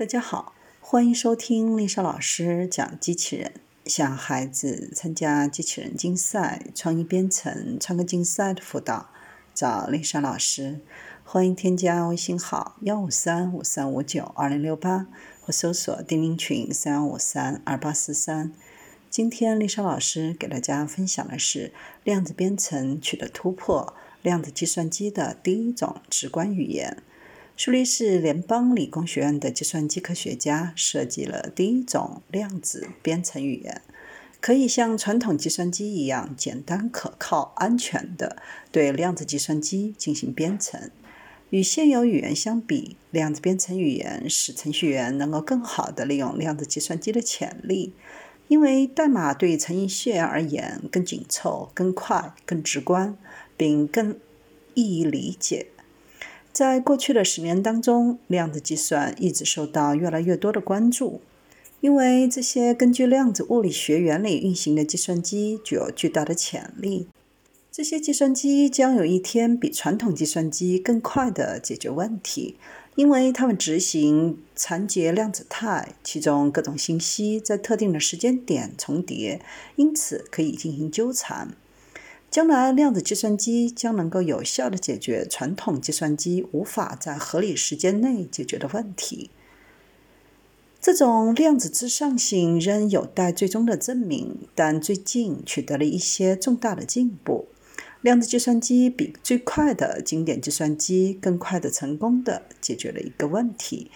大家好，欢迎收听丽莎老师讲机器人。想孩子参加机器人竞赛、创意编程、创客竞赛的辅导，找丽莎老师。欢迎添加微信号幺五三五三五九二零六八，或搜索钉钉群三幺五三二八四三。今天丽莎老师给大家分享的是量子编程取得突破，量子计算机的第一种直观语言。苏黎世联邦理工学院的计算机科学家设计了第一种量子编程语言，可以像传统计算机一样简单、可靠、安全地对量子计算机进行编程。与现有语言相比，量子编程语言使程序员能够更好地利用量子计算机的潜力，因为代码对程序员而言更紧凑、更快、更直观，并更易于理解。在过去的十年当中，量子计算一直受到越来越多的关注，因为这些根据量子物理学原理运行的计算机具有巨大的潜力。这些计算机将有一天比传统计算机更快地解决问题，因为它们执行缠结量子态，其中各种信息在特定的时间点重叠，因此可以进行纠缠。将来，量子计算机将能够有效地解决传统计算机无法在合理时间内解决的问题。这种量子至上性仍有待最终的证明，但最近取得了一些重大的进步。量子计算机比最快的经典计算机更快的、成功地解决了一个问题：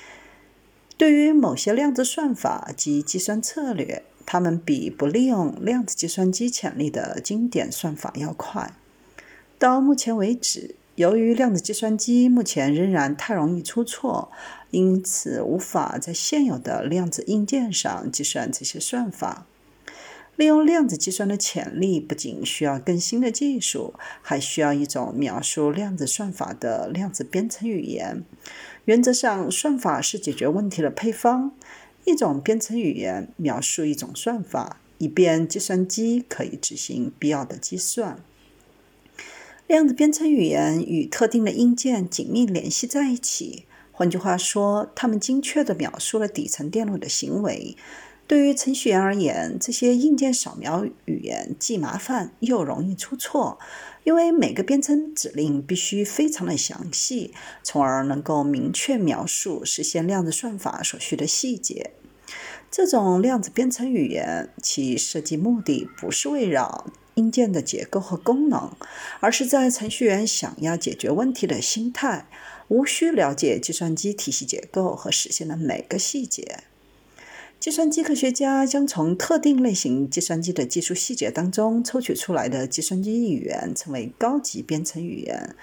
对于某些量子算法及计算策略。它们比不利用量子计算机潜力的经典算法要快。到目前为止，由于量子计算机目前仍然太容易出错，因此无法在现有的量子硬件上计算这些算法。利用量子计算的潜力不仅需要更新的技术，还需要一种描述量子算法的量子编程语言。原则上，算法是解决问题的配方。一种编程语言描述一种算法，以便计算机可以执行必要的计算。量子编程语言与特定的硬件紧密联系在一起，换句话说，它们精确地描述了底层电路的行为。对于程序员而言，这些硬件扫描语言既麻烦又容易出错。因为每个编程指令必须非常的详细，从而能够明确描述实现量子算法所需的细节。这种量子编程语言其设计目的不是围绕硬件的结构和功能，而是在程序员想要解决问题的心态，无需了解计算机体系结构和实现的每个细节。计算机科学家将从特定类型计算机的技术细节当中抽取出来的计算机语言称为高级编程语言。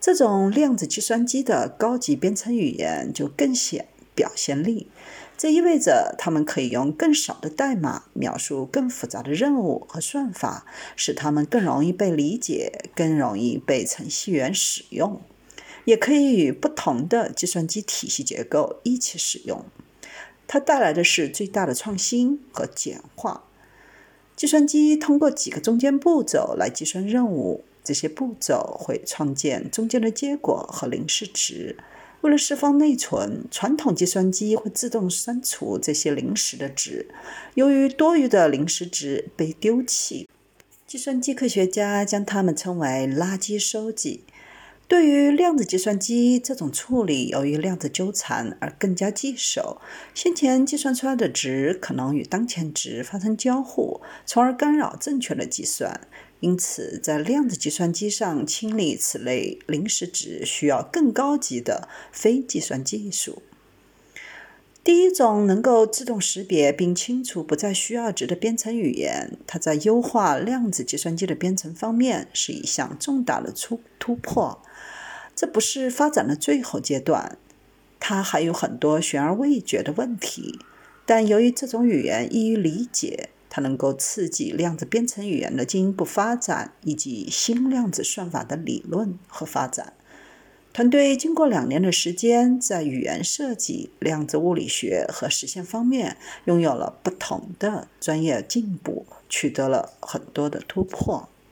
这种量子计算机的高级编程语言就更显表现力。这意味着他们可以用更少的代码描述更复杂的任务和算法，使它们更容易被理解，更容易被程序员使用，也可以与不同的计算机体系结构一起使用。它带来的是最大的创新和简化。计算机通过几个中间步骤来计算任务，这些步骤会创建中间的结果和临时值。为了释放内存，传统计算机会自动删除这些临时的值。由于多余的临时值被丢弃，计算机科学家将它们称为垃圾收集。对于量子计算机这种处理，由于量子纠缠而更加棘手。先前计算出来的值可能与当前值发生交互，从而干扰正确的计算。因此，在量子计算机上清理此类临时值需要更高级的非计算技术。第一种能够自动识别并清除不再需要值的编程语言，它在优化量子计算机的编程方面是一项重大的突突破。这不是发展的最后阶段，它还有很多悬而未决的问题。但由于这种语言易于理解，它能够刺激量子编程语言的进一步发展，以及新量子算法的理论和发展。团队经过两年的时间，在语言设计、量子物理学和实现方面拥有了不同的专业进步，取得了很多的突破。